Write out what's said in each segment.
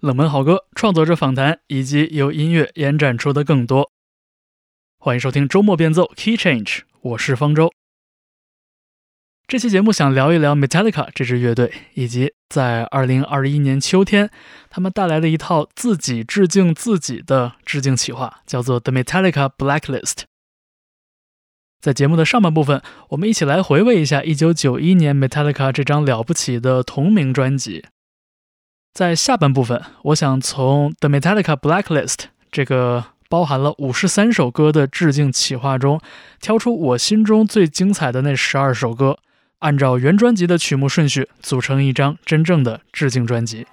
冷门好歌、创作者访谈以及由音乐延展出的更多。欢迎收听周末变奏 Key Change，我是方舟。这期节目想聊一聊 Metallica 这支乐队，以及在2021年秋天他们带来的一套自己致敬自己的致敬企划，叫做 The Metallica Blacklist。在节目的上半部分，我们一起来回味一下1991年 Metallica 这张了不起的同名专辑。在下半部分，我想从 The Metallica Blacklist 这个包含了五十三首歌的致敬企划中，挑出我心中最精彩的那十二首歌。按照原专辑的曲目顺序组成一张真正的致敬专辑。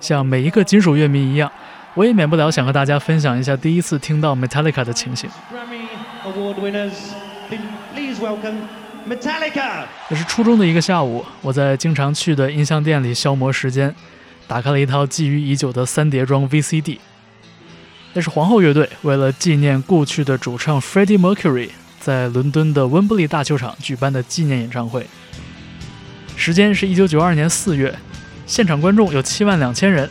像每一个金属乐迷一样，我也免不了想和大家分享一下第一次听到 Metallica 的情形。Metallica 那是初中的一个下午，我在经常去的音像店里消磨时间，打开了一套觊觎已久的三碟装 VCD。那是皇后乐队为了纪念故去的主唱 Freddie Mercury 在伦敦的温布利大球场举办的纪念演唱会。时间是一九九二年四月，现场观众有七万两千人，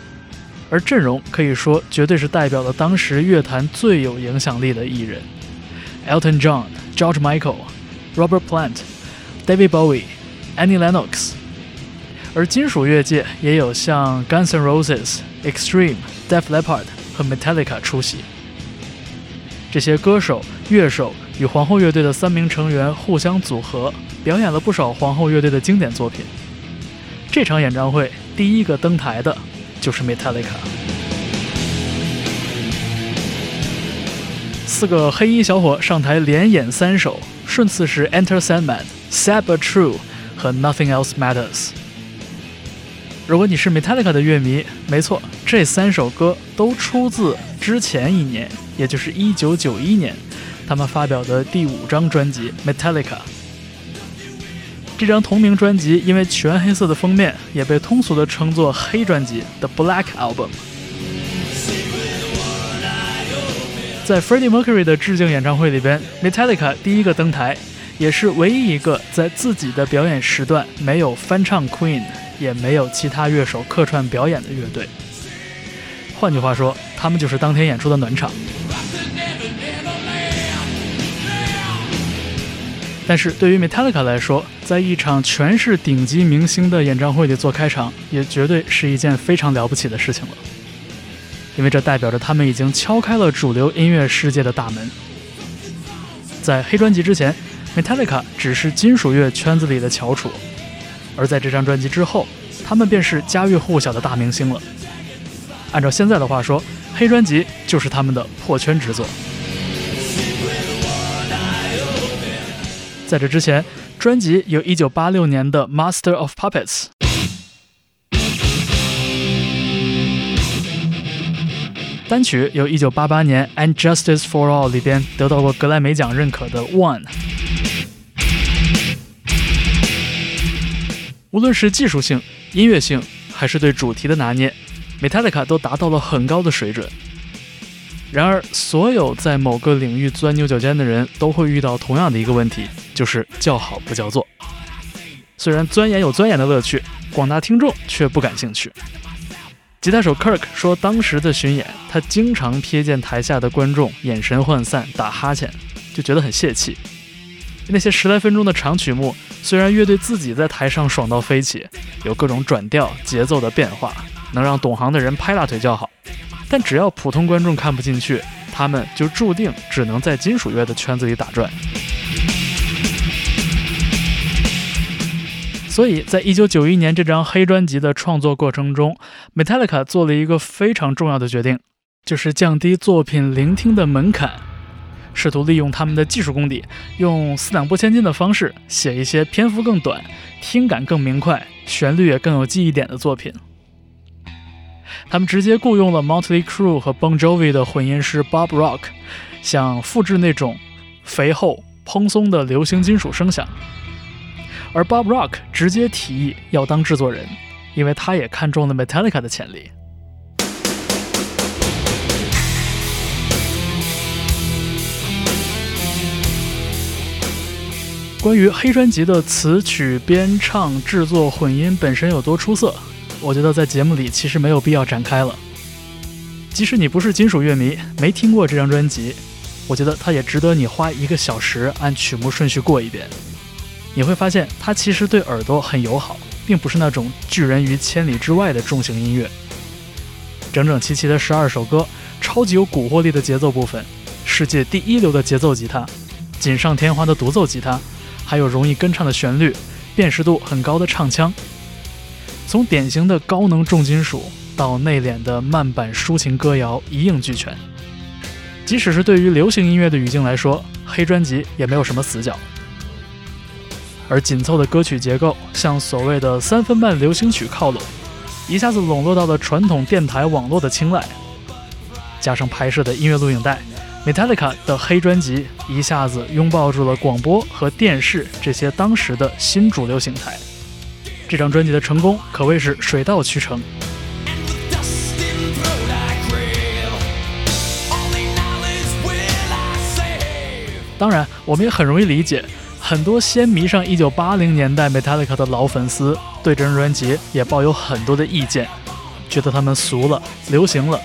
而阵容可以说绝对是代表了当时乐坛最有影响力的艺人：Elton John、George Michael、Robert Plant、David Bowie、Annie Lennox。而金属乐界也有像 Guns N' Roses、Extreme、Def Leppard。和 Metallica 出席，这些歌手、乐手与皇后乐队的三名成员互相组合，表演了不少皇后乐队的经典作品。这场演唱会第一个登台的就是 Metallica，四个黑衣小伙上台连演三首，顺次是 Enter Sandman、Sad But True 和 Nothing Else Matters。如果你是 Metallica 的乐迷，没错，这三首歌都出自之前一年，也就是1991年，他们发表的第五张专辑《Metallica》。这张同名专辑因为全黑色的封面，也被通俗的称作“黑专辑” The Black Album。在 Freddie Mercury 的致敬演唱会里边，Metallica 第一个登台，也是唯一一个在自己的表演时段没有翻唱 Queen。也没有其他乐手客串表演的乐队。换句话说，他们就是当天演出的暖场。但是对于 Metallica 来说，在一场全是顶级明星的演唱会里做开场，也绝对是一件非常了不起的事情了。因为这代表着他们已经敲开了主流音乐世界的大门。在黑专辑之前，Metallica 只是金属乐圈子里的翘楚。而在这张专辑之后，他们便是家喻户晓的大明星了。按照现在的话说，黑专辑就是他们的破圈之作。在这之前，专辑有一九八六年的《Master of Puppets》，单曲由一九八八年《And Justice for All》里边得到过格莱美奖认可的《One》。无论是技术性、音乐性，还是对主题的拿捏，Metallica 都达到了很高的水准。然而，所有在某个领域钻牛角尖的人都会遇到同样的一个问题，就是叫好不叫座。虽然钻研有钻研的乐趣，广大听众却不感兴趣。吉他手 Kirk 说，当时的巡演，他经常瞥见台下的观众眼神涣散、打哈欠，就觉得很泄气。那些十来分钟的长曲目，虽然乐队自己在台上爽到飞起，有各种转调、节奏的变化，能让懂行的人拍大腿叫好，但只要普通观众看不进去，他们就注定只能在金属乐的圈子里打转。所以在一九九一年这张黑专辑的创作过程中，Metallica 做了一个非常重要的决定，就是降低作品聆听的门槛。试图利用他们的技术功底，用四两拨千斤的方式写一些篇幅更短、听感更明快、旋律也更有记忆点的作品。他们直接雇佣了 Motley Crue 和 Bon Jovi 的混音师 Bob Rock，想复制那种肥厚、蓬松的流行金属声响。而 Bob Rock 直接提议要当制作人，因为他也看中了 Metallica 的潜力。关于黑专辑的词曲编唱、制作、混音本身有多出色，我觉得在节目里其实没有必要展开了。即使你不是金属乐迷，没听过这张专辑，我觉得它也值得你花一个小时按曲目顺序过一遍。你会发现，它其实对耳朵很友好，并不是那种拒人于千里之外的重型音乐。整整齐齐的十二首歌，超级有蛊惑力的节奏部分，世界第一流的节奏吉他，锦上添花的独奏吉他。还有容易跟唱的旋律，辨识度很高的唱腔，从典型的高能重金属到内敛的慢板抒情歌谣，一应俱全。即使是对于流行音乐的语境来说，黑专辑也没有什么死角。而紧凑的歌曲结构向所谓的三分半流行曲靠拢，一下子笼络到了传统电台网络的青睐，加上拍摄的音乐录影带。Metallica 的黑专辑一下子拥抱住了广播和电视这些当时的新主流形态。这张专辑的成功可谓是水到渠成。当然，我们也很容易理解，很多先迷上1980年代 Metallica 的老粉丝对这张专辑也抱有很多的意见，觉得他们俗了、流行了。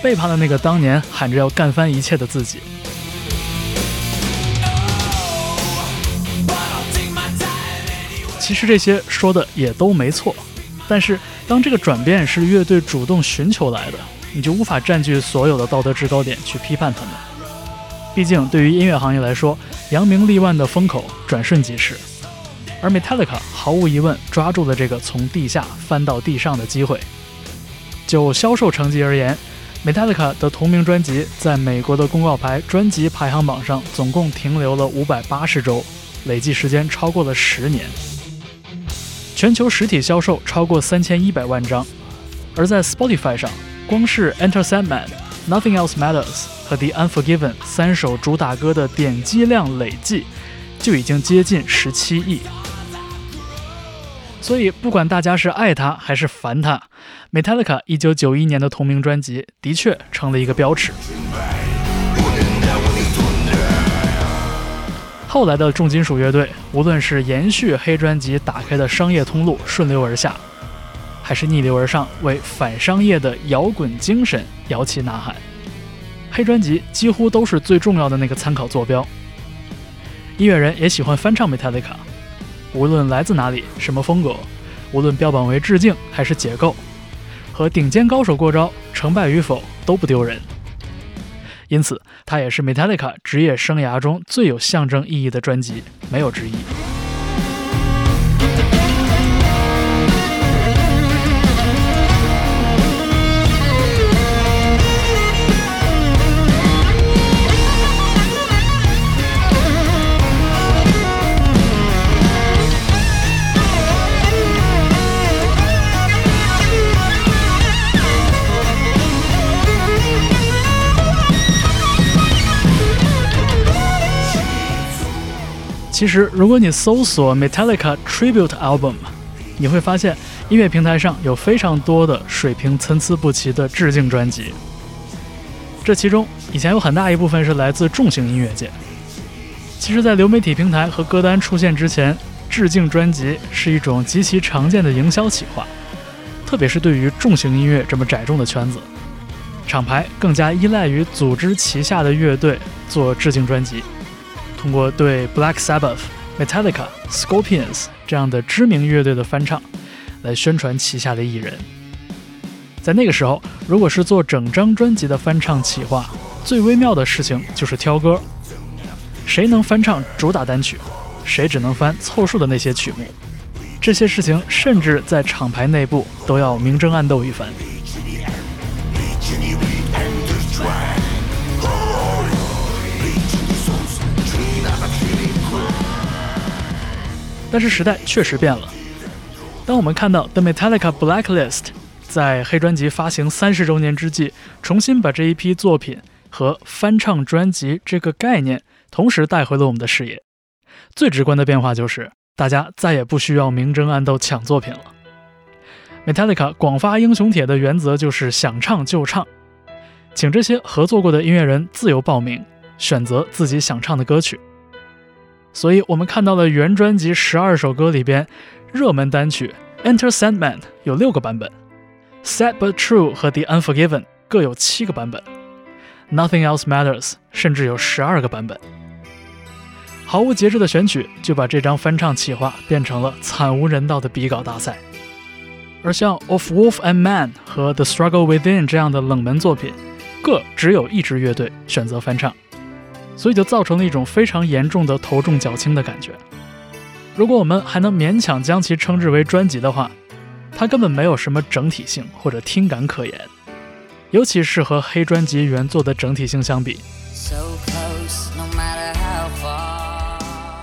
背叛了那个当年喊着要干翻一切的自己。其实这些说的也都没错，但是当这个转变是乐队主动寻求来的，你就无法占据所有的道德制高点去批判他们。毕竟对于音乐行业来说，扬名立万的风口转瞬即逝，而 Metallica 毫无疑问抓住了这个从地下翻到地上的机会。就销售成绩而言，Metallica 的同名专辑在美国的公告牌专辑排行榜上总共停留了五百八十周，累计时间超过了十年。全球实体销售超过三千一百万张，而在 Spotify 上，光是《Enter Sandman》、《Nothing Else Matters》和《The Unforgiven》三首主打歌的点击量累计就已经接近十七亿。所以，不管大家是爱他还是烦他，Metallica 一九九一年的同名专辑的确成了一个标尺。后来的重金属乐队，无论是延续黑专辑打开的商业通路顺流而下，还是逆流而上为反商业的摇滚精神摇旗呐喊，黑专辑几乎都是最重要的那个参考坐标。音乐人也喜欢翻唱 Metallica。无论来自哪里，什么风格，无论标榜为致敬还是解构，和顶尖高手过招，成败与否都不丢人。因此，它也是 Metallica 职业生涯中最有象征意义的专辑，没有之一。其实，如果你搜索 Metallica Tribute Album，你会发现音乐平台上有非常多的水平参差不齐的致敬专辑。这其中，以前有很大一部分是来自重型音乐界。其实，在流媒体平台和歌单出现之前，致敬专辑是一种极其常见的营销企划，特别是对于重型音乐这么窄众的圈子，厂牌更加依赖于组织旗下的乐队做致敬专辑。通过对 Black Sabbath、Metallica、Scorpions 这样的知名乐队的翻唱，来宣传旗下的艺人。在那个时候，如果是做整张专辑的翻唱企划，最微妙的事情就是挑歌，谁能翻唱主打单曲，谁只能翻凑数的那些曲目。这些事情甚至在厂牌内部都要明争暗斗一番。但是时代确实变了。当我们看到 The Metallica Blacklist 在黑专辑发行三十周年之际，重新把这一批作品和翻唱专辑这个概念同时带回了我们的视野，最直观的变化就是大家再也不需要明争暗斗抢作品了。Metallica 广发英雄帖的原则就是想唱就唱，请这些合作过的音乐人自由报名，选择自己想唱的歌曲。所以我们看到了原专辑十二首歌里边，热门单曲《Enter Sandman》有六个版本，《Sad But True》和《The Unforgiven》各有七个版本，《Nothing Else Matters》甚至有十二个版本。毫无节制的选曲就把这张翻唱企划变成了惨无人道的比稿大赛。而像《Of Wolf and Man》和《The Struggle Within》这样的冷门作品，各只有一支乐队选择翻唱。所以就造成了一种非常严重的头重脚轻的感觉。如果我们还能勉强将其称之为专辑的话，它根本没有什么整体性或者听感可言，尤其是和黑专辑原作的整体性相比。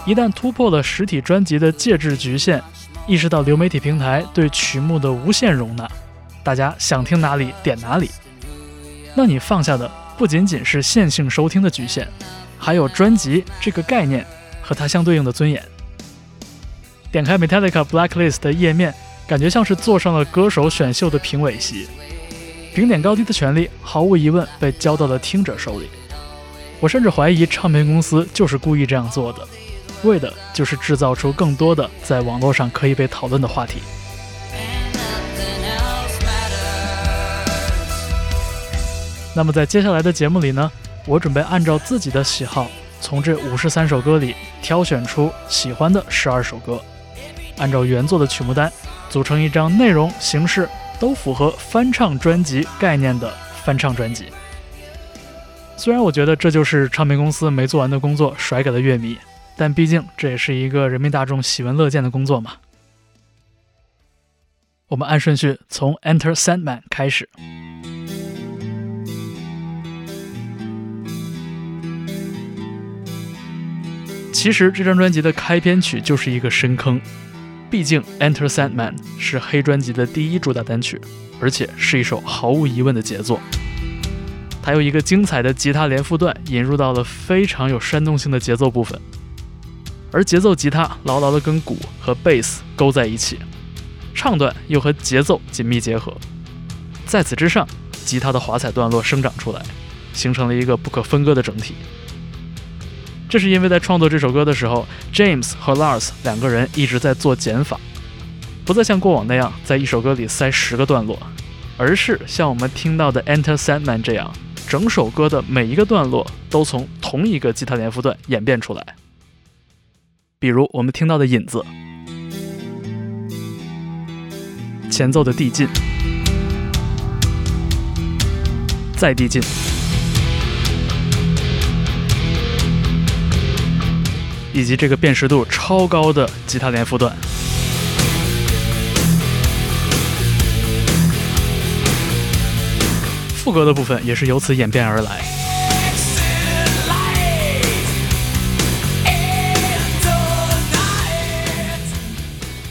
一旦突破了实体专辑的介质局限，意识到流媒体平台对曲目的无限容纳，大家想听哪里点哪里，那你放下的不仅仅是线性收听的局限。还有专辑这个概念和它相对应的尊严。点开 Metallica Blacklist 的页面，感觉像是坐上了歌手选秀的评委席，评点高低的权利毫无疑问被交到了听者手里。我甚至怀疑唱片公司就是故意这样做的，为的就是制造出更多的在网络上可以被讨论的话题。那么在接下来的节目里呢？我准备按照自己的喜好，从这五十三首歌里挑选出喜欢的十二首歌，按照原作的曲目单组成一张内容形式都符合翻唱专辑概念的翻唱专辑。虽然我觉得这就是唱片公司没做完的工作甩给了乐迷，但毕竟这也是一个人民大众喜闻乐见的工作嘛。我们按顺序从《Enter Sandman》开始。其实这张专辑的开篇曲就是一个深坑，毕竟《Enter Sandman》是黑专辑的第一主打单曲，而且是一首毫无疑问的杰作。它有一个精彩的吉他连复段，引入到了非常有煽动性的节奏部分，而节奏吉他牢牢地跟鼓和贝斯勾在一起，唱段又和节奏紧密结合，在此之上，吉他的华彩段落生长出来，形成了一个不可分割的整体。这是因为在创作这首歌的时候，James 和 Lars 两个人一直在做减法，不再像过往那样在一首歌里塞十个段落，而是像我们听到的《Enter Sandman》这样，整首歌的每一个段落都从同一个吉他连复段演变出来。比如我们听到的引子，前奏的递进，再递进。以及这个辨识度超高的吉他连复段，副歌的部分也是由此演变而来。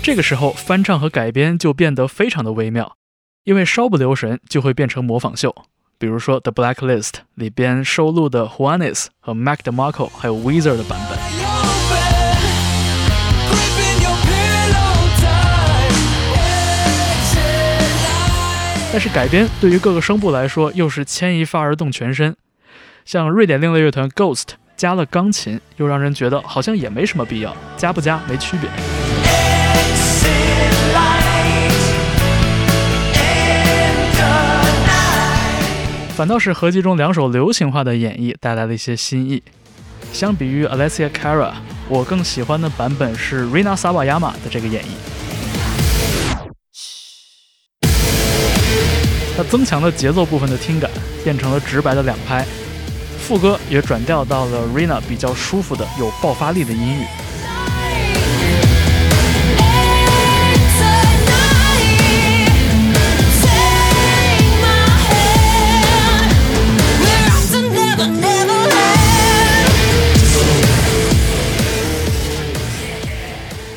这个时候，翻唱和改编就变得非常的微妙，因为稍不留神就会变成模仿秀。比如说，《The Blacklist》里边收录的 Juanes 和 Mac DeMarco 还有 Weezer 的版本。但是改编对于各个声部来说又是牵一发而动全身，像瑞典另类乐团 Ghost 加了钢琴，又让人觉得好像也没什么必要，加不加没区别。反倒是合集中两首流行化的演绎带来了一些新意。相比于 Alessia Cara，我更喜欢的版本是 Rina Sawayama 的这个演绎。它增强了节奏部分的听感，变成了直白的两拍，副歌也转调到了 Rina 比较舒服的有爆发力的音域。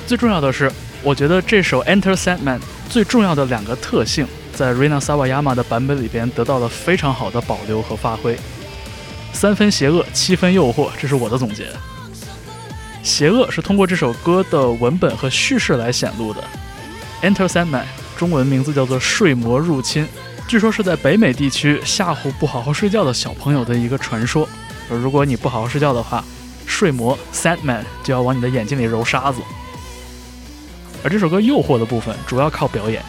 最重要的是，我觉得这首 Enter Sandman 最重要的两个特性。在 Rina Sawayama 的版本里边得到了非常好的保留和发挥，三分邪恶，七分诱惑，这是我的总结。邪恶是通过这首歌的文本和叙事来显露的。Enter Sandman，中文名字叫做睡魔入侵，据说是在北美地区吓唬不好好睡觉的小朋友的一个传说。如果你不好好睡觉的话，睡魔 Sad Man 就要往你的眼睛里揉沙子。而这首歌诱惑的部分主要靠表演，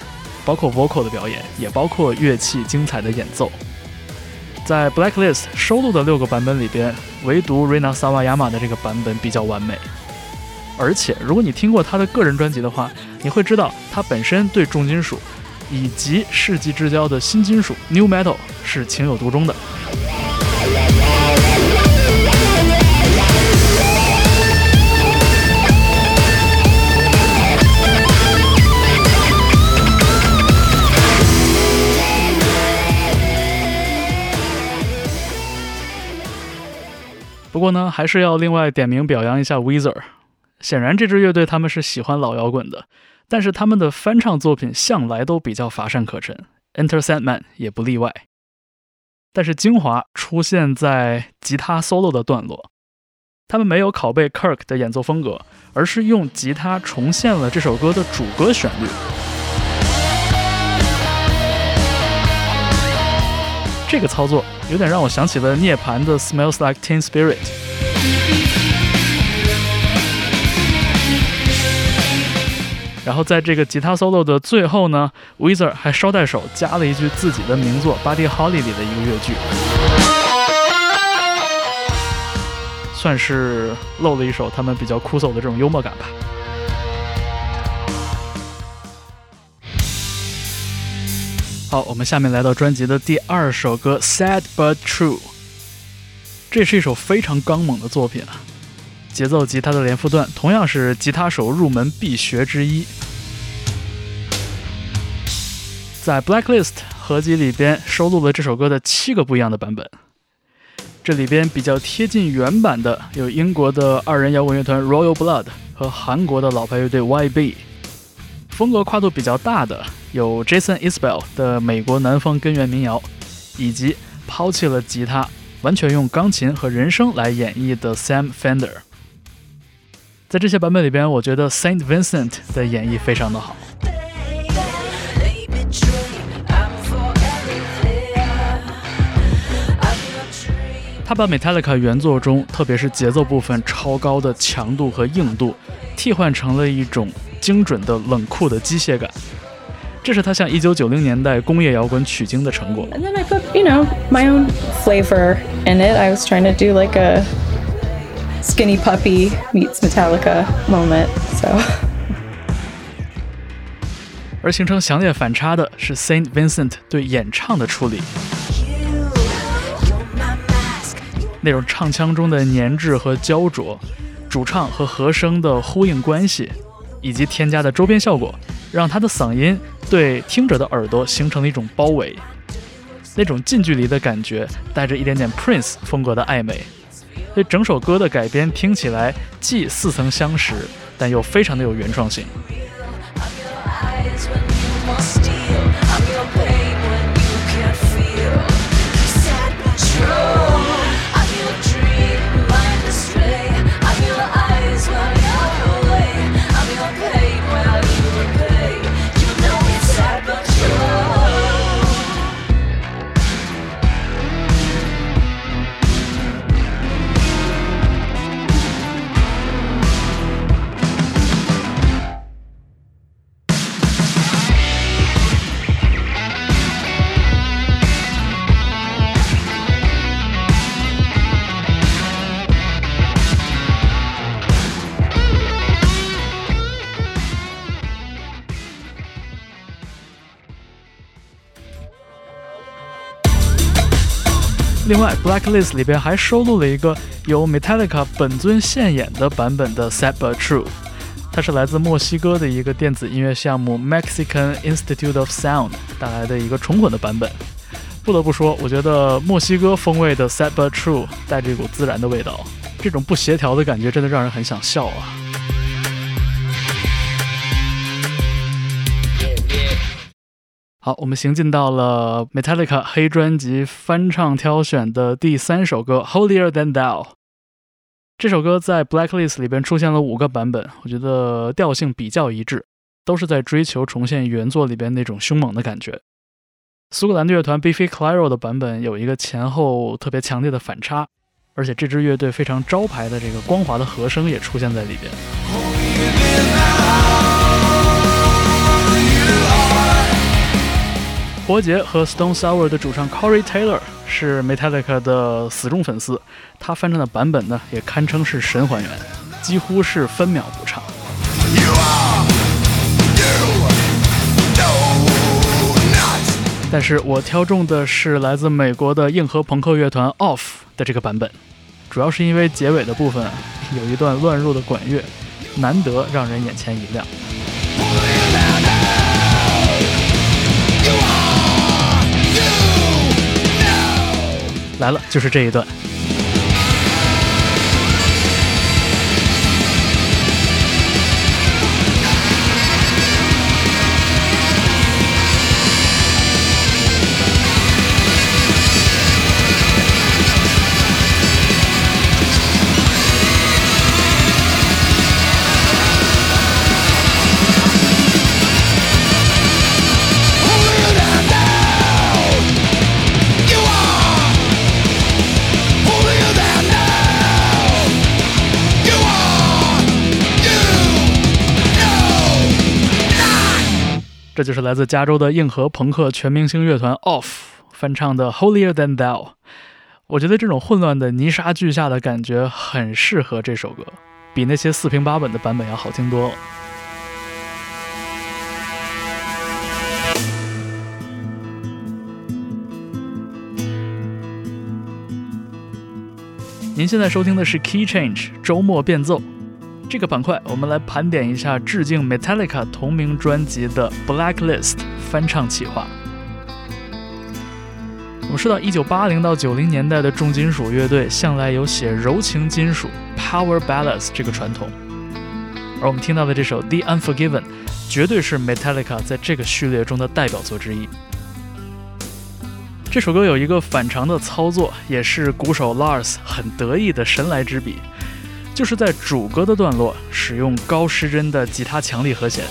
包括 vocal 的表演，也包括乐器精彩的演奏。在 Blacklist 收录的六个版本里边，唯独 Rina Sawayama 的这个版本比较完美。而且，如果你听过他的个人专辑的话，你会知道他本身对重金属以及世纪之交的新金属 New Metal 是情有独钟的。不过呢，还是要另外点名表扬一下 Weezer。显然，这支乐队他们是喜欢老摇滚的，但是他们的翻唱作品向来都比较乏善可陈，Enter Sandman 也不例外。但是精华出现在吉他 solo 的段落，他们没有拷贝 Kirk 的演奏风格，而是用吉他重现了这首歌的主歌旋律。这个操作有点让我想起了涅槃的《Smells Like Teen Spirit》。然后在这个吉他 solo 的最后呢，Weezer 还捎带手加了一句自己的名作《Buddy Holly》里的一个乐句，算是露了一手他们比较酷搜的这种幽默感吧。好，我们下面来到专辑的第二首歌《Sad But True》，这是一首非常刚猛的作品啊！节奏吉他的连复段同样是吉他手入门必学之一。在 Blacklist 合集里边收录了这首歌的七个不一样的版本，这里边比较贴近原版的有英国的二人摇滚乐团 Royal Blood 和韩国的老牌乐队 YB。风格跨度比较大的有 Jason Isbell 的美国南方根源民谣，以及抛弃了吉他，完全用钢琴和人声来演绎的 Sam Fender。在这些版本里边，我觉得 Saint Vincent 的演绎非常的好。他把 Metallica 原作中，特别是节奏部分超高的强度和硬度，替换成了一种。精准的冷酷的机械感，这是他向一九九零年代工业摇滚取经的成果。And then I put, you know, my own flavor in it. I was trying to do like a skinny puppy meets Metallica moment. So. 而形成强烈反差的是 Saint Vincent 对演唱的处理，那种唱腔中的粘滞和焦灼，主唱和和声的呼应关系。以及添加的周边效果，让他的嗓音对听者的耳朵形成了一种包围，那种近距离的感觉，带着一点点 Prince 风格的暧昧。这整首歌的改编听起来既似曾相识，但又非常的有原创性。，Blacklist 里边还收录了一个由 Metallica 本尊现演的版本的 Sad But True，它是来自墨西哥的一个电子音乐项目 Mexican Institute of Sound 带来的一个重混的版本。不得不说，我觉得墨西哥风味的 Sad But True 带着一股自然的味道，这种不协调的感觉真的让人很想笑啊。好，我们行进到了 Metallica 黑专辑翻唱挑选的第三首歌《Holier Than Thou》。这首歌在 Blacklist 里边出现了五个版本，我觉得调性比较一致，都是在追求重现原作里边那种凶猛的感觉。苏格兰的乐团 Biffy Clyro 的版本有一个前后特别强烈的反差，而且这支乐队非常招牌的这个光滑的和声也出现在里边。活结和 Stone Sour 的主唱 Corey Taylor 是 Metallica 的死忠粉丝，他翻唱的版本呢也堪称是神还原，几乎是分秒不差。但是我挑中的是来自美国的硬核朋克乐团 Off 的这个版本，主要是因为结尾的部分有一段乱入的管乐，难得让人眼前一亮。来了，就是这一段。这就是来自加州的硬核朋克全明星乐团 Off 翻唱的《Holier Than Thou》。我觉得这种混乱的泥沙俱下的感觉很适合这首歌，比那些四平八稳的版本要好听多了。您现在收听的是 Key Change 周末变奏。这个板块，我们来盘点一下致敬 Metallica 同名专辑的 Blacklist 翻唱企划。我们说到1980到90年代的重金属乐队，向来有写柔情金属 Power Ballads 这个传统，而我们听到的这首 The Unforgiven，绝对是 Metallica 在这个序列中的代表作之一。这首歌有一个反常的操作，也是鼓手 Lars 很得意的神来之笔。就是在主歌的段落使用高失真的吉他强力和弦，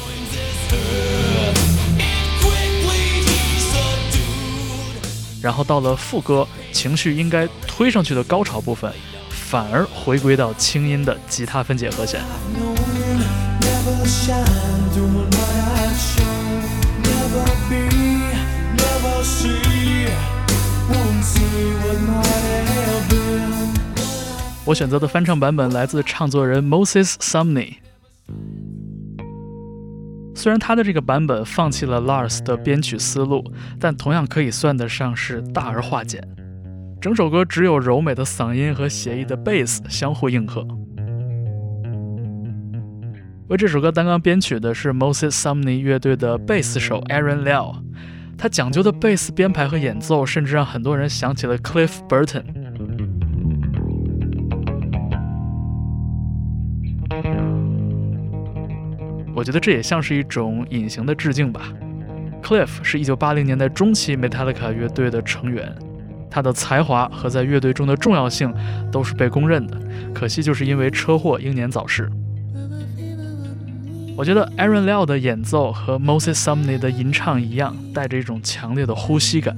然后到了副歌，情绪应该推上去的高潮部分，反而回归到轻音的吉他分解和弦。我选择的翻唱版本来自唱作人 Moses Sumney。虽然他的这个版本放弃了 Lars 的编曲思路，但同样可以算得上是大而化简。整首歌只有柔美的嗓音和写意的 bass 相互应和。为这首歌担纲编曲的是 Moses Sumney 乐队的贝斯手 Aaron Liao，他讲究的贝斯编排和演奏，甚至让很多人想起了 Cliff Burton。我觉得这也像是一种隐形的致敬吧。Cliff 是一九八零年代中期 Metallica 乐队的成员，他的才华和在乐队中的重要性都是被公认的。可惜就是因为车祸英年早逝。我觉得 Aaron Liao 的演奏和 Moses Sumney 的吟唱一样，带着一种强烈的呼吸感。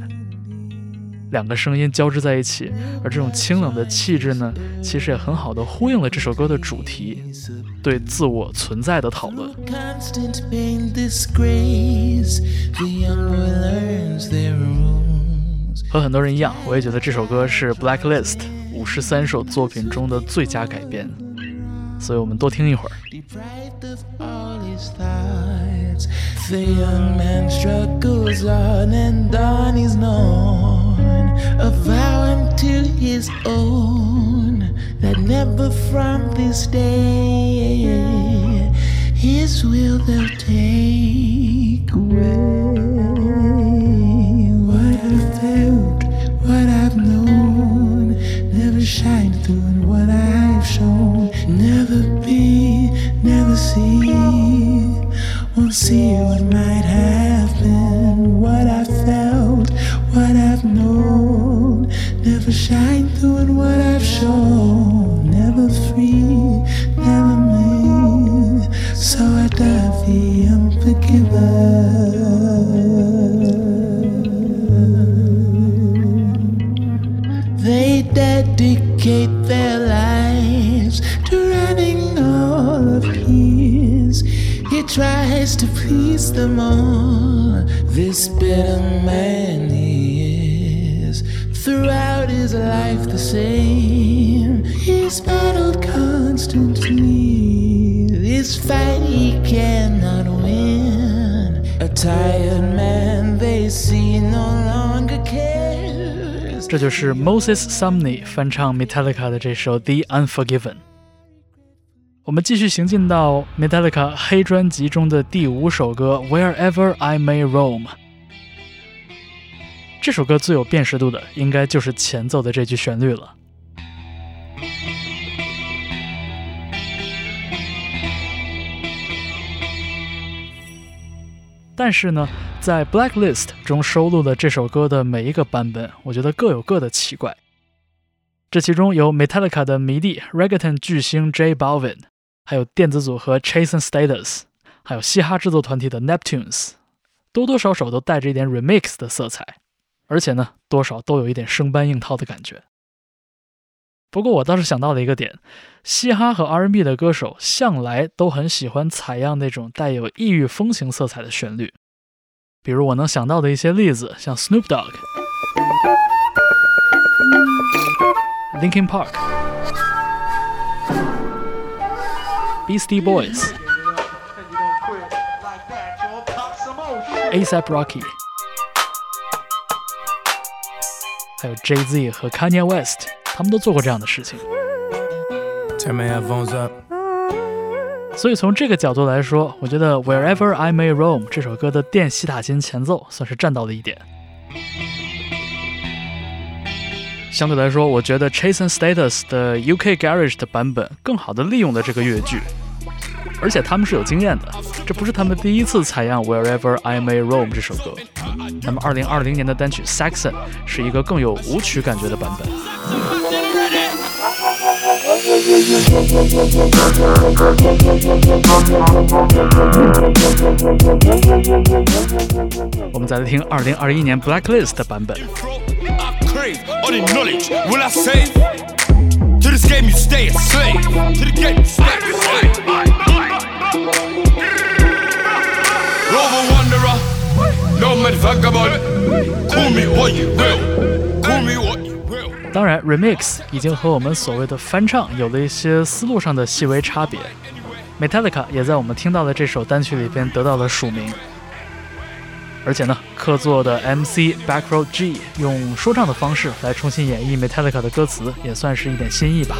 两个声音交织在一起，而这种清冷的气质呢，其实也很好的呼应了这首歌的主题，对自我存在的讨论。和很多人一样，我也觉得这首歌是 Blacklist 五十三首作品中的最佳改编，所以我们多听一会儿。A vow unto his own that never from this day his will they'll take away. What I've felt, what I've known, never shine through in what I've shown. Never be, never see, won't see what might have Never shine through in what I've shown. Never free, never me. So I dive the unforgiven. They dedicate their lives to running all of his. He tries to please them all. This bitter man he is. Throughout his life, the same. He's battled constantly. This fight he cannot win. A tired man they see no longer cares. 这就是 Moses Sumney 翻唱 Metallica 的这首《The Unforgiven》。我们继续行进到 Metallica 黑专辑中的第五首歌《Wherever I May Roam》。 这首歌最有辨识度的，应该就是前奏的这句旋律了。但是呢，在 Blacklist 中收录的这首歌的每一个版本，我觉得各有各的奇怪。这其中有 Metallica 的迷弟 Reggaeton 巨星 J Balvin。还有电子组合 Chase and Status，还有嘻哈制作团体的 Neptunes，多多少少都带着一点 remix 的色彩，而且呢，多少都有一点生搬硬套的感觉。不过我倒是想到了一个点，嘻哈和 R&B 的歌手向来都很喜欢采样那种带有异域风情色彩的旋律，比如我能想到的一些例子，像 Snoop Dogg、Linkin Park。Beastie Boys、ASAP Rocky，还有 Jay Z 和 Kanye West，他们都做过这样的事情。所以从这个角度来说，我觉得 Wherever I May Roam 这首歌的电西塔琴前奏算是占到了一点。相对来说，我觉得 Chase and Status 的 UK Garage 的版本更好的利用了这个乐句，而且他们是有经验的，这不是他们第一次采样 Wherever I May Roam 这首歌。那么2020年的单曲 Saxon 是一个更有舞曲感觉的版本。我们再来听2021年 Blacklist 的版本。crave or the knowledge will I save? To this game you stay a slave. To the game you stay a slave. 当然，remix 已经和我们所谓的翻唱有了一些思路上的细微差别。Metallica 也在我们听到的这首单曲里边得到了署名。而且呢，客座的 MC Backrow G 用说唱的方式来重新演绎 Metallica 的歌词，也算是一点新意吧。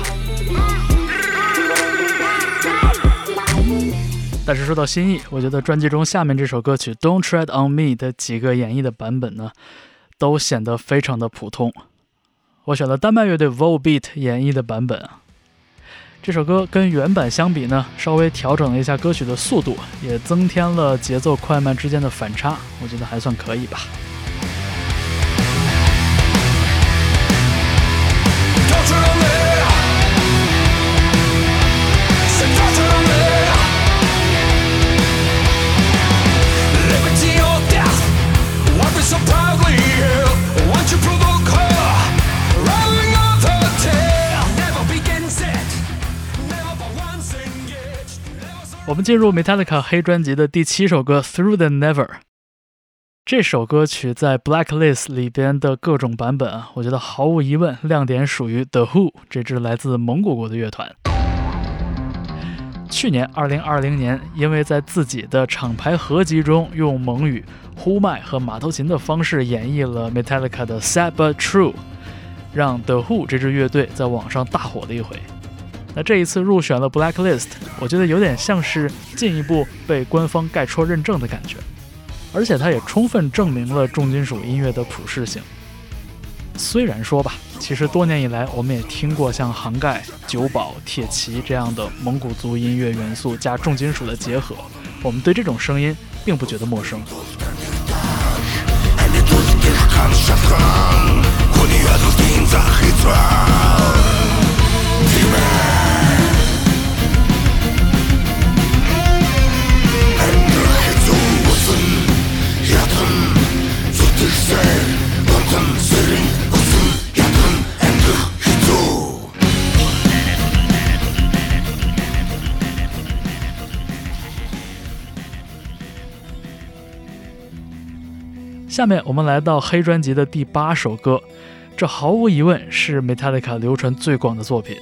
但是说到新意，我觉得专辑中下面这首歌曲《Don't Tread on Me》的几个演绎的版本呢，都显得非常的普通。我选了丹麦乐队 Volbeat 演绎的版本。这首歌跟原版相比呢，稍微调整了一下歌曲的速度，也增添了节奏快慢之间的反差，我觉得还算可以吧。我们进入 Metallica 黑专辑的第七首歌《Through the Never》。这首歌曲在 Blacklist 里边的各种版本啊，我觉得毫无疑问亮点属于 The Who 这支来自蒙古国的乐团。去年2020年，因为在自己的厂牌合集中用蒙语、呼麦和马头琴的方式演绎了 Metallica 的《Sad But True》，让 The Who 这支乐队在网上大火了一回。那这一次入选了 blacklist，我觉得有点像是进一步被官方盖戳认证的感觉，而且它也充分证明了重金属音乐的普适性。虽然说吧，其实多年以来我们也听过像杭盖、九堡、铁骑这样的蒙古族音乐元素加重金属的结合，我们对这种声音并不觉得陌生。下面我们来到黑专辑的第八首歌这毫无疑问是 metallica 流传最广的作品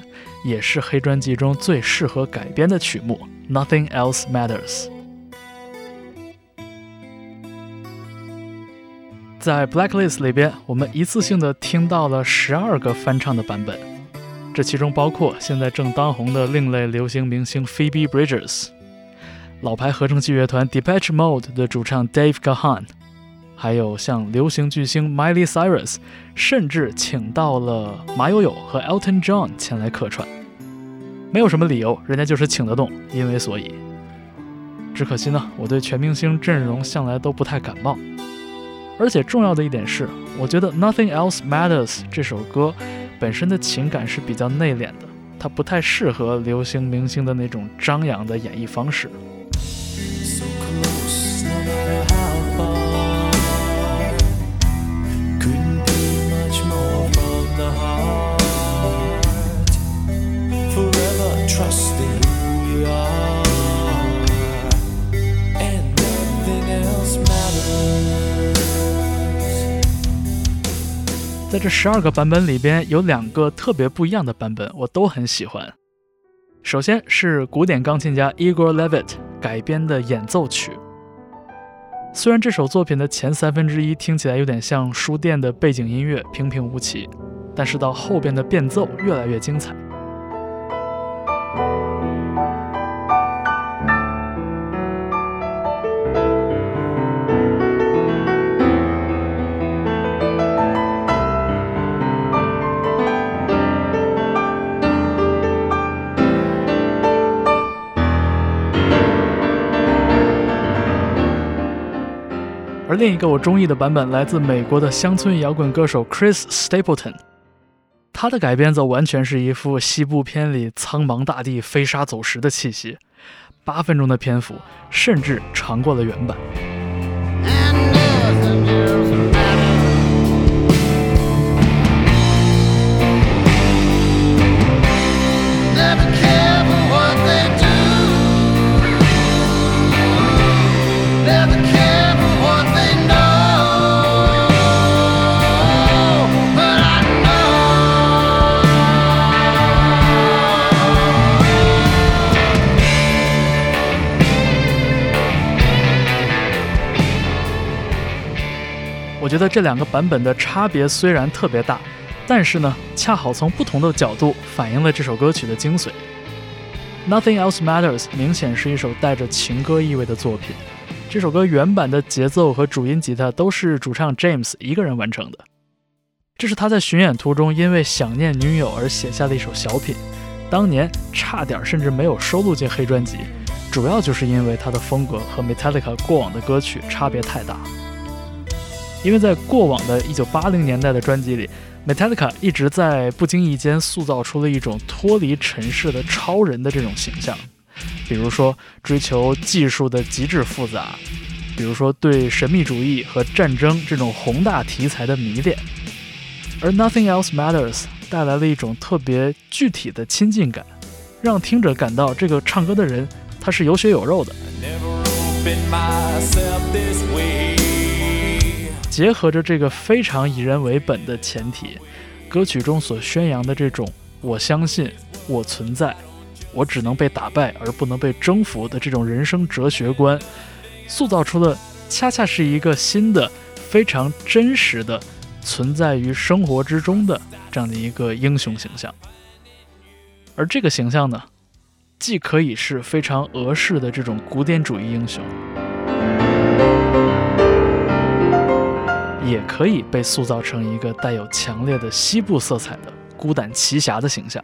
也是黑专辑中最适合改编的曲目 nothing else matters 在 Blacklist 里边，我们一次性的听到了十二个翻唱的版本，这其中包括现在正当红的另类流行明星 Phoebe Bridges，老牌合成器乐团 Depeche Mode 的主唱 Dave Gahan，还有像流行巨星 Miley Cyrus，甚至请到了马友友和 Elton John 前来客串。没有什么理由，人家就是请得动，因为所以。只可惜呢，我对全明星阵容向来都不太感冒。而且重要的一点是，我觉得《Nothing Else Matters》这首歌本身的情感是比较内敛的，它不太适合流行明星的那种张扬的演绎方式。在这十二个版本里边，有两个特别不一样的版本，我都很喜欢。首先是古典钢琴家 Igor Levit 改编的演奏曲。虽然这首作品的前三分之一听起来有点像书店的背景音乐，平平无奇，但是到后边的变奏越来越精彩。而另一个我中意的版本来自美国的乡村摇滚歌手 Chris Stapleton，他的改编则完全是一副西部片里苍茫大地飞沙走石的气息，八分钟的篇幅甚至长过了原版。我觉得这两个版本的差别虽然特别大，但是呢，恰好从不同的角度反映了这首歌曲的精髓。Nothing Else Matters 明显是一首带着情歌意味的作品。这首歌原版的节奏和主音吉他都是主唱 James 一个人完成的。这是他在巡演途中因为想念女友而写下的一首小品，当年差点甚至没有收录进黑专辑，主要就是因为他的风格和 Metallica 过往的歌曲差别太大。因为在过往的一九八零年代的专辑里，Metallica 一直在不经意间塑造出了一种脱离尘世的超人的这种形象，比如说追求技术的极致复杂，比如说对神秘主义和战争这种宏大题材的迷恋，而 Nothing Else Matters 带来了一种特别具体的亲近感，让听者感到这个唱歌的人他是有血有肉的。结合着这个非常以人为本的前提，歌曲中所宣扬的这种“我相信我存在，我只能被打败而不能被征服”的这种人生哲学观，塑造出了恰恰是一个新的、非常真实的存在于生活之中的这样的一个英雄形象。而这个形象呢，既可以是非常俄式的这种古典主义英雄。也可以被塑造成一个带有强烈的西部色彩的孤胆奇侠的形象。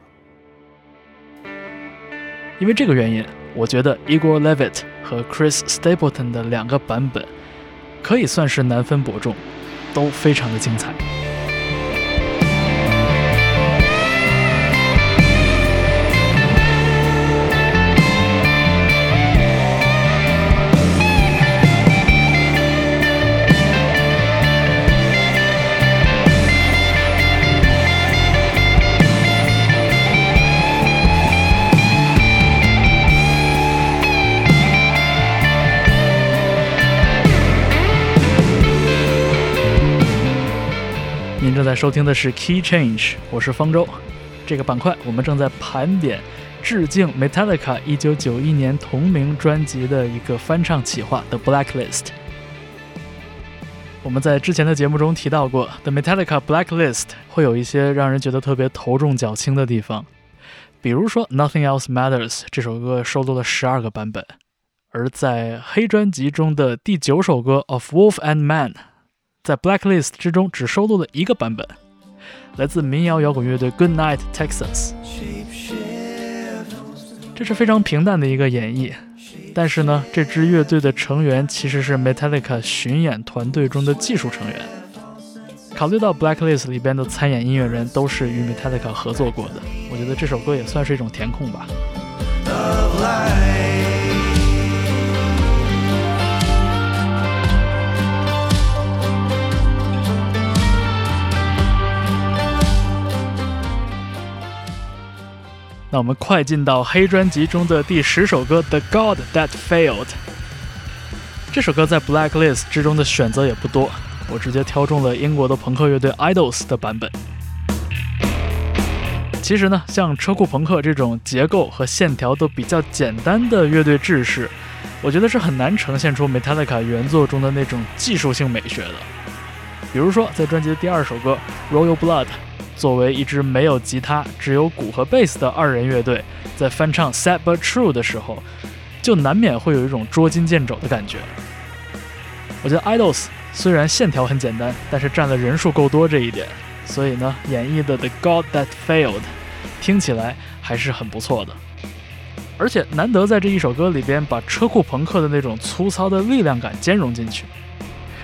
因为这个原因，我觉得 Igor Levit 和 Chris Stapleton 的两个版本可以算是难分伯仲，都非常的精彩。正在收听的是 Key Change，我是方舟。这个板块我们正在盘点致敬 Metallica 1991年同名专辑的一个翻唱企划《The Blacklist》。我们在之前的节目中提到过，《The Metallica Blacklist》会有一些让人觉得特别头重脚轻的地方，比如说《Nothing Else Matters》这首歌收录了十二个版本，而在黑专辑中的第九首歌《Of Wolf and Man》在 Blacklist 之中只收录了一个版本，来自民谣摇滚乐队 Good Night Texas。这是非常平淡的一个演绎。但是呢，这支乐队的成员其实是 Metallica 巡演团队中的技术成员。考虑到 Blacklist 里边的参演音乐人都是与 Metallica 合作过的，我觉得这首歌也算是一种填空吧。那我们快进到黑专辑中的第十首歌《The God That Failed》。这首歌在 Blacklist 之中的选择也不多，我直接挑中了英国的朋克乐队 Idols 的版本。其实呢，像车库朋克这种结构和线条都比较简单的乐队制式，我觉得是很难呈现出 Metallica 原作中的那种技术性美学的。比如说，在专辑的第二首歌《Royal Blood》。作为一支没有吉他、只有鼓和贝斯的二人乐队，在翻唱《Sad But True》的时候，就难免会有一种捉襟见肘的感觉。我觉得 Idols 虽然线条很简单，但是占了人数够多这一点，所以呢，演绎的《The God That Failed》听起来还是很不错的。而且难得在这一首歌里边把车库朋克的那种粗糙的力量感兼容进去。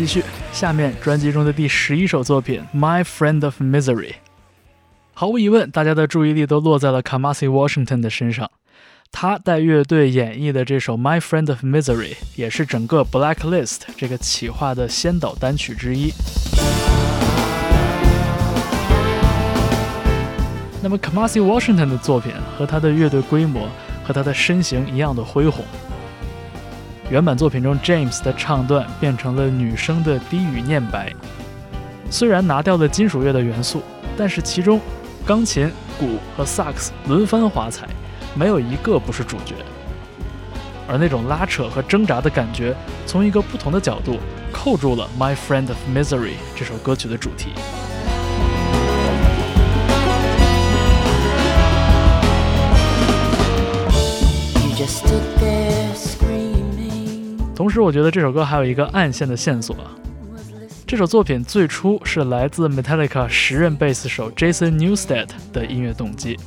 继续，下面专辑中的第十一首作品《My Friend of Misery》。毫无疑问，大家的注意力都落在了 Kamasi Washington 的身上。他带乐队演绎的这首《My Friend of Misery》也是整个 Blacklist 这个企划的先导单曲之一。那么，Kamasi Washington 的作品和他的乐队规模和他的身形一样的恢宏。原版作品中，James 的唱段变成了女生的低语念白。虽然拿掉了金属乐的元素，但是其中钢琴、鼓和萨克斯轮番华彩，没有一个不是主角。而那种拉扯和挣扎的感觉，从一个不同的角度扣住了《My Friend of Misery》这首歌曲的主题。you just took that 同时，我觉得这首歌还有一个暗线的线索。这首作品最初是来自 Metallica 时任贝斯手 Jason Newsted 的音乐动机。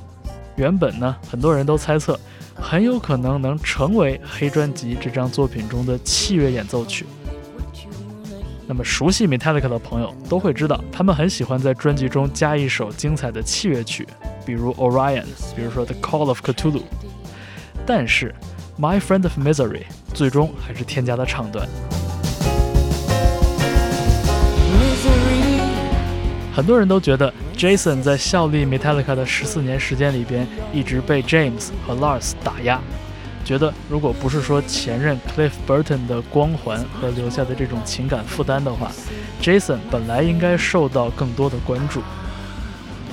原本呢，很多人都猜测很有可能能成为黑专辑这张作品中的器乐演奏曲。那么，熟悉 Metallica 的朋友都会知道，他们很喜欢在专辑中加一首精彩的器乐曲，比如 Orion，比如说 The Call of Cthulhu。但是，My Friend of Misery。最终还是添加了唱段。很多人都觉得 Jason 在效力 Metallica 的十四年时间里边，一直被 James 和 Lars 打压，觉得如果不是说前任 Cliff Burton 的光环和留下的这种情感负担的话，Jason 本来应该受到更多的关注。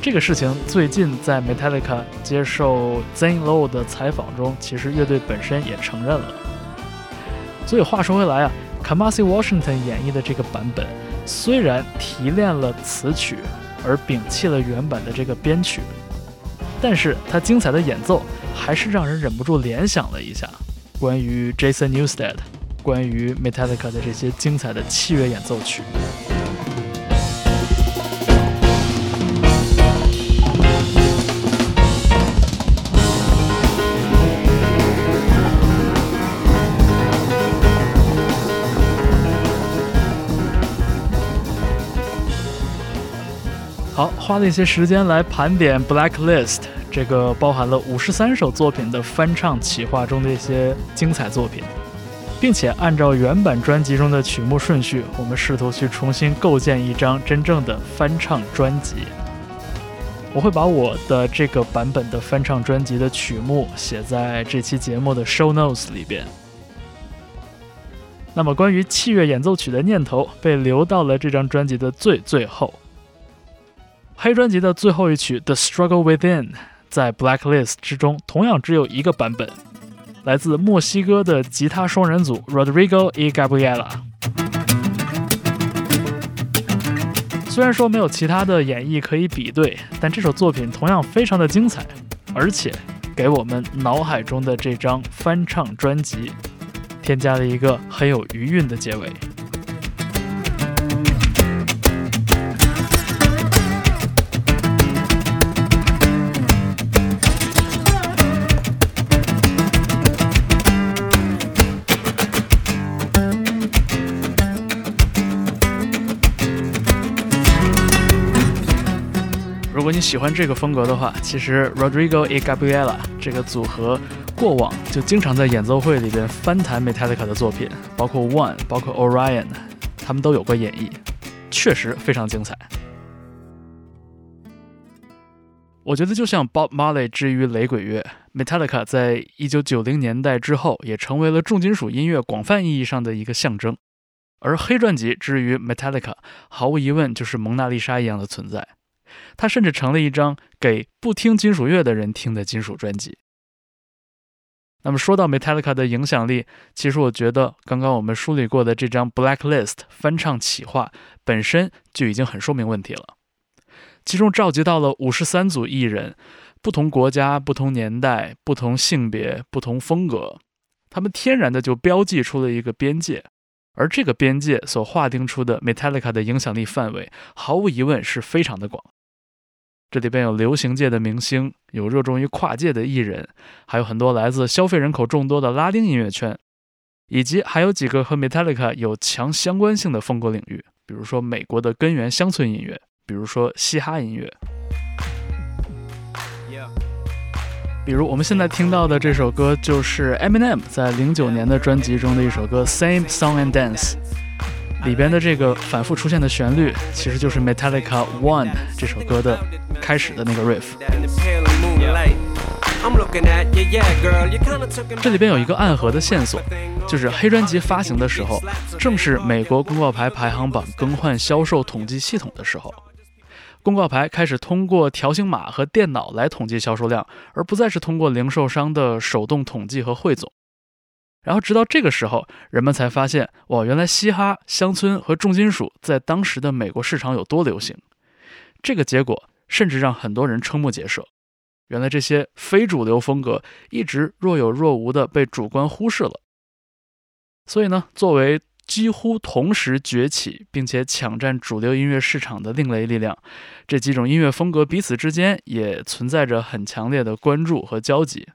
这个事情最近在 Metallica 接受 Zane Lowe 的采访中，其实乐队本身也承认了。所以话说回来啊，Kamasi Washington 演绎的这个版本，虽然提炼了词曲，而摒弃了原版的这个编曲，但是他精彩的演奏，还是让人忍不住联想了一下，关于 Jason Newsted，关于 Metallica 的这些精彩的器乐演奏曲。好，花了一些时间来盘点《Blacklist》这个包含了五十三首作品的翻唱企划中的一些精彩作品，并且按照原版专辑中的曲目顺序，我们试图去重新构建一张真正的翻唱专辑。我会把我的这个版本的翻唱专辑的曲目写在这期节目的 show notes 里边。那么，关于器乐演奏曲的念头被留到了这张专辑的最最后。黑专辑的最后一曲《The Struggle Within》在 Blacklist 之中同样只有一个版本，来自墨西哥的吉他双人组 Rodrigo y Gabriela。虽然说没有其他的演绎可以比对，但这首作品同样非常的精彩，而且给我们脑海中的这张翻唱专辑添加了一个很有余韵的结尾。如果你喜欢这个风格的话，其实 Rodrigo y Gabriela 这个组合过往就经常在演奏会里边翻弹 Metallica 的作品，包括 One，包括 Orion，他们都有过演绎，确实非常精彩。我觉得就像 Bob Marley 之于雷鬼乐，Metallica 在一九九零年代之后也成为了重金属音乐广泛意义上的一个象征，而黑专辑之于 Metallica，毫无疑问就是蒙娜丽莎一样的存在。它甚至成了一张给不听金属乐的人听的金属专辑。那么说到 Metallica 的影响力，其实我觉得刚刚我们梳理过的这张 Blacklist 翻唱企划本身就已经很说明问题了。其中召集到了五十三组艺人，不同国家、不同年代、不同性别、不同风格，他们天然的就标记出了一个边界。而这个边界所划定出的 Metallica 的影响力范围，毫无疑问是非常的广。这里边有流行界的明星，有热衷于跨界的艺人，还有很多来自消费人口众多的拉丁音乐圈，以及还有几个和 Metallica 有强相关性的风格领域，比如说美国的根源乡村音乐，比如说嘻哈音乐。比如我们现在听到的这首歌，就是 Eminem 在零九年的专辑中的一首歌《Same Song and Dance》里边的这个反复出现的旋律，其实就是 Metallica One 这首歌的开始的那个 riff。这里边有一个暗合的线索，就是黑专辑发行的时候，正是美国公告牌排行榜更换销售统计系统的时候。公告牌开始通过条形码和电脑来统计销售量，而不再是通过零售商的手动统计和汇总。然后直到这个时候，人们才发现，哇，原来嘻哈、乡村和重金属在当时的美国市场有多流行。这个结果甚至让很多人瞠目结舌。原来这些非主流风格一直若有若无地被主观忽视了。所以呢，作为几乎同时崛起，并且抢占主流音乐市场的另类力量，这几种音乐风格彼此之间也存在着很强烈的关注和交集。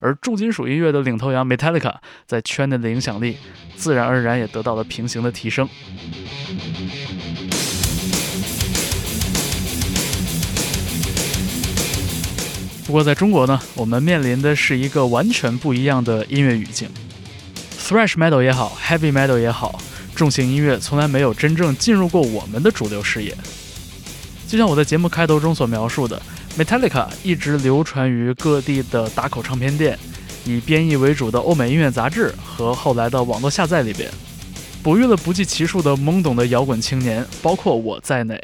而重金属音乐的领头羊 Metallica 在圈内的影响力，自然而然也得到了平行的提升。不过在中国呢，我们面临的是一个完全不一样的音乐语境。Thrash metal 也好，Heavy metal 也好，重型音乐从来没有真正进入过我们的主流视野。就像我在节目开头中所描述的，Metallica 一直流传于各地的打口唱片店，以编译为主的欧美音乐杂志和后来的网络下载里边，哺育了不计其数的懵懂的摇滚青年，包括我在内。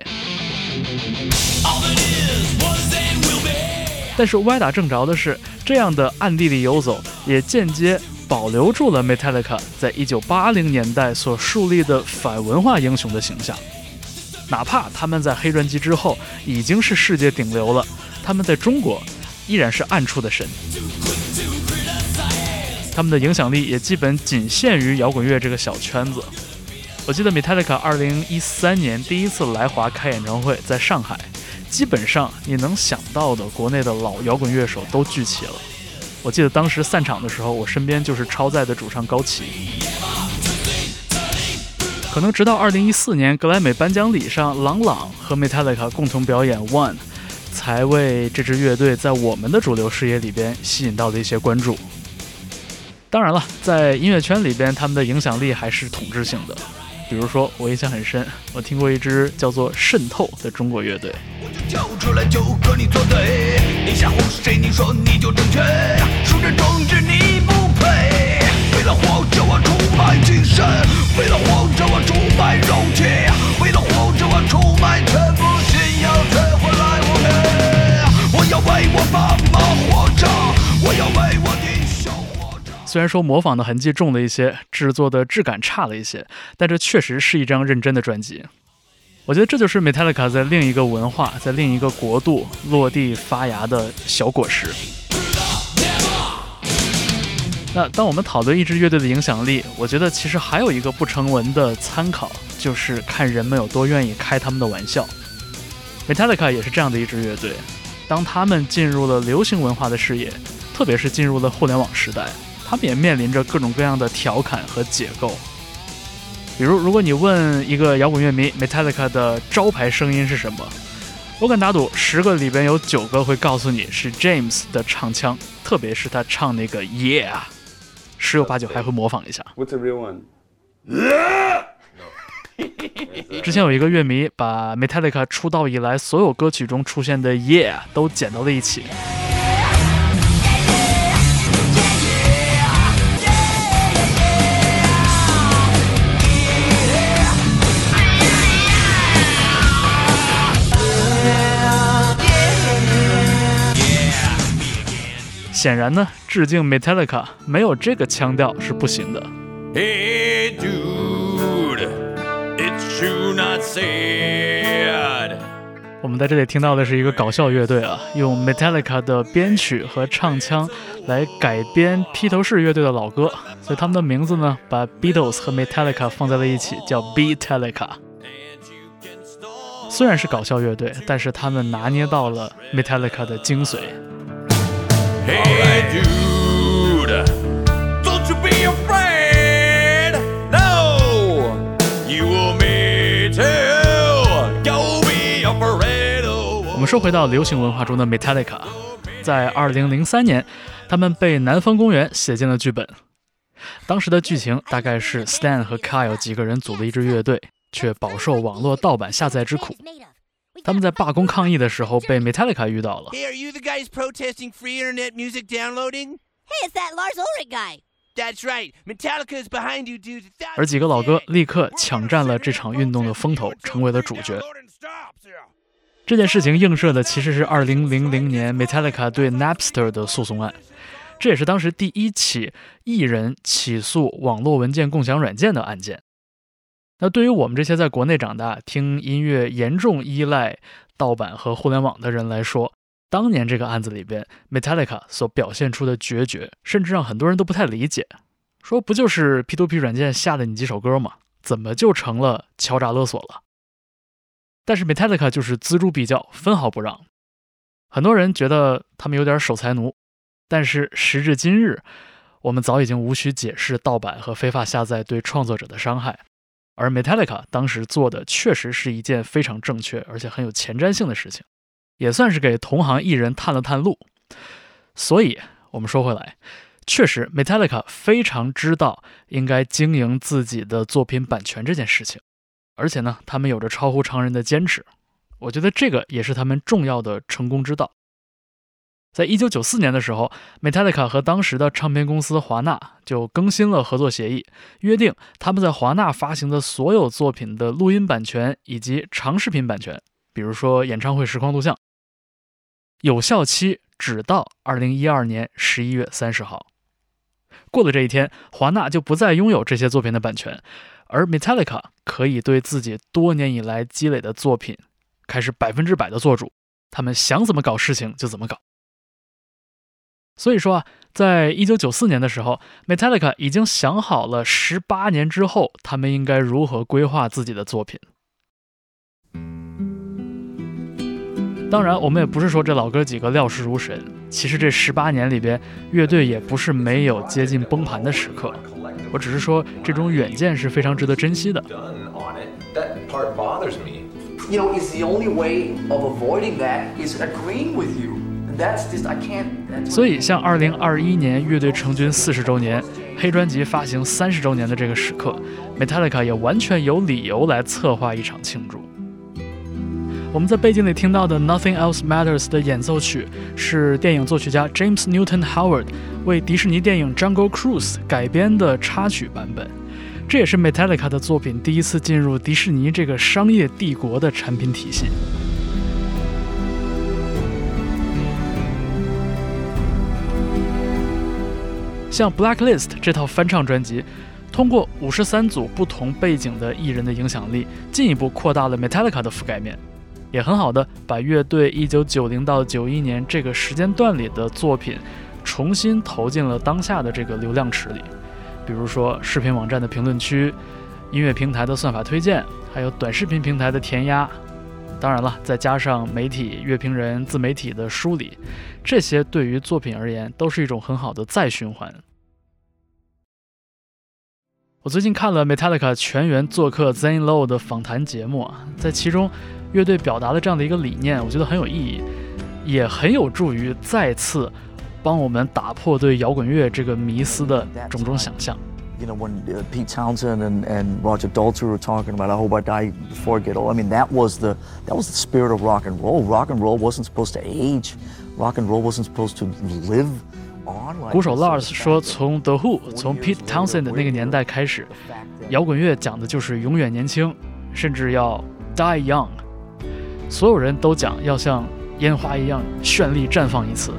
但是歪打正着的是，这样的暗地里游走，也间接。保留住了 Metallica 在一九八零年代所树立的反文化英雄的形象，哪怕他们在黑专辑之后已经是世界顶流了，他们在中国依然是暗处的神。他们的影响力也基本仅限于摇滚乐这个小圈子。我记得 Metallica 二零一三年第一次来华开演唱会，在上海，基本上你能想到的国内的老摇滚乐手都聚齐了。我记得当时散场的时候，我身边就是超载的主唱高旗。可能直到2014年格莱美颁奖礼上，朗朗和 Metallica 共同表演《One》，才为这支乐队在我们的主流视野里边吸引到了一些关注。当然了，在音乐圈里边，他们的影响力还是统治性的。比如说，我印象很深，我听过一支叫做《渗透》的中国乐队。我就跳出来就和你作对，你吓唬谁？你说你就正确，数着政治你不配。为了活着我出卖精神，为了活着我出卖肉体，为了活着我出卖全部信仰，才换来我们。我要为我爸妈活着，我要为我弟兄活着。虽然说模仿的痕迹重了一些，制作的质感差了一些，但这确实是一张认真的专辑。我觉得这就是 Metallica 在另一个文化、在另一个国度落地发芽的小果实。那当我们讨论一支乐队的影响力，我觉得其实还有一个不成文的参考，就是看人们有多愿意开他们的玩笑。Metallica 也是这样的一支乐队，当他们进入了流行文化的视野，特别是进入了互联网时代，他们也面临着各种各样的调侃和解构。比如，如果你问一个摇滚乐迷 Metallica 的招牌声音是什么，我敢打赌，十个里边有九个会告诉你是 James 的唱腔，特别是他唱那个 Yeah，十有八九还会模仿一下。What's a real one? 之前有一个乐迷把 Metallica 出道以来所有歌曲中出现的 Yeah 都剪到了一起。显然呢，致敬 Metallica 没有这个腔调是不行的。Hey, dude, it's true not 我们在这里听到的是一个搞笑乐队啊，用 Metallica 的编曲和唱腔来改编披头士乐队的老歌，所以他们的名字呢，把 Beatles 和 Metallica 放在了一起，叫 Beatallica。虽然是搞笑乐队，但是他们拿捏到了 Metallica 的精髓。Hey you be go，we go 我们说回到流行文化中的 Metallica，在2003年，他们被南方公园写进了剧本。当时的剧情大概是 Stan 和 Kyle 几个人组了一支乐队，却饱受网络盗版下载之苦。他们在罢工抗议的时候被 Metallica 遇到了，Hey, are you the guys protesting free internet music downloading? Hey, it's that Lars Ulrich guy. That's right. Metallica is behind you, dude. 而几个老哥立刻抢占了这场运动的风头，成为了主角。这件事情映射的其实是2000年 Metallica 对 Napster 的诉讼案，这也是当时第一起艺人起诉网络文件共享软件的案件。那对于我们这些在国内长大、听音乐严重依赖盗版和互联网的人来说，当年这个案子里边，Metallica 所表现出的决绝，甚至让很多人都不太理解。说不就是 P2P 软件下的你几首歌吗？怎么就成了敲诈勒索了？但是 Metallica 就是锱铢必较，分毫不让。很多人觉得他们有点守财奴，但是时至今日，我们早已经无需解释盗版和非法下载对创作者的伤害。而 Metallica 当时做的确实是一件非常正确而且很有前瞻性的事情，也算是给同行艺人探了探路。所以，我们说回来，确实 Metallica 非常知道应该经营自己的作品版权这件事情，而且呢，他们有着超乎常人的坚持。我觉得这个也是他们重要的成功之道。在一九九四年的时候，Metallica 和当时的唱片公司华纳就更新了合作协议，约定他们在华纳发行的所有作品的录音版权以及长视频版权，比如说演唱会实况录像，有效期只到二零一二年十一月三十号。过了这一天，华纳就不再拥有这些作品的版权，而 Metallica 可以对自己多年以来积累的作品开始百分之百的做主，他们想怎么搞事情就怎么搞。所以说啊，在一九九四年的时候，Metallica 已经想好了十八年之后他们应该如何规划自己的作品。当然，我们也不是说这老哥几个料事如神，其实这十八年里边，乐队也不是没有接近崩盘的时刻。我只是说这种远见是非常值得珍惜的。done on it, that part bothers me. You know, it's the only way of avoiding that is agreeing with you. 所以，像2021年乐队成军四十周年、黑专辑发行三十周年的这个时刻，Metallica 也完全有理由来策划一场庆祝。我们在背景里听到的《Nothing Else Matters》的演奏曲是电影作曲家 James Newton Howard 为迪士尼电影《Jungle Cruise》改编的插曲版本。这也是 Metallica 的作品第一次进入迪士尼这个商业帝国的产品体系。像《Blacklist》这套翻唱专辑，通过五十三组不同背景的艺人的影响力，进一步扩大了 Metallica 的覆盖面，也很好的把乐队一九九零到九一年这个时间段里的作品，重新投进了当下的这个流量池里。比如说视频网站的评论区、音乐平台的算法推荐，还有短视频平台的填鸭。当然了，再加上媒体、乐评人、自媒体的梳理，这些对于作品而言都是一种很好的再循环。我最近看了 Metallica 全员做客 Zane Lowe 的访谈节目啊，在其中，乐队表达了这样的一个理念，我觉得很有意义，也很有助于再次帮我们打破对摇滚乐这个迷思的种种想象。You know, when uh, Pete Townsend and, and Roger Daltrey were talking about, I hope I die before I get old. I mean, that was the that was the spirit of rock and roll. Rock and roll wasn't supposed to age. Rock and roll wasn't supposed to live on. Like 鼓手 this. So Lars the 说， fact that 从 The Who， 40从 years Pete later, Townsend 的那个年代开始， the fact that 摇滚乐讲的就是永远年轻，甚至要 die young。所有人都讲要像烟花一样绚丽绽放一次，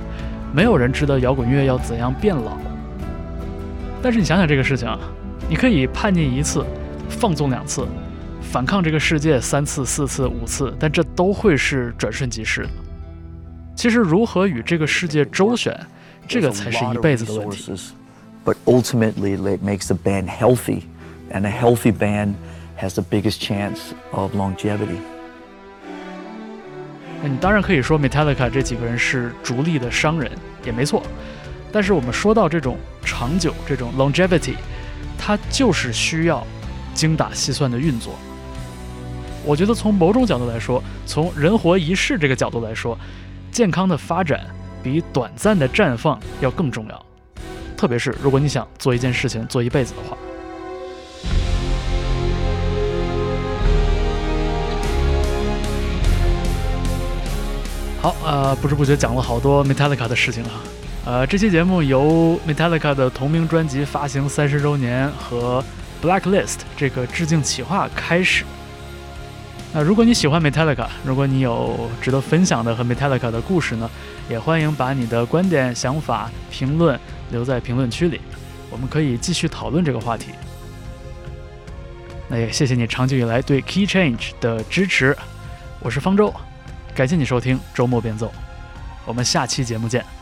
没有人知道摇滚乐要怎样变老。 但是你想想这个事情啊，你可以叛逆一次，放纵两次，反抗这个世界三次、四次、五次，但这都会是转瞬即逝的。其实如何与这个世界周旋，这个才是一辈子的问题。But ultimately, it makes the band healthy, and a healthy band has the biggest chance of longevity. 那你当然可以说 Metallica 这几个人是逐利的商人，也没错。但是我们说到这种长久、这种 longevity，它就是需要精打细算的运作。我觉得从某种角度来说，从人活一世这个角度来说，健康的发展比短暂的绽放要更重要。特别是如果你想做一件事情做一辈子的话。好，呃，不知不觉讲了好多 Metallica 的事情啊。呃，这期节目由 Metallica 的同名专辑发行三十周年和 Blacklist 这个致敬企划开始。那如果你喜欢 Metallica，如果你有值得分享的和 Metallica 的故事呢，也欢迎把你的观点、想法、评论留在评论区里，我们可以继续讨论这个话题。那也谢谢你长久以来对 Key Change 的支持，我是方舟，感谢你收听周末变奏，我们下期节目见。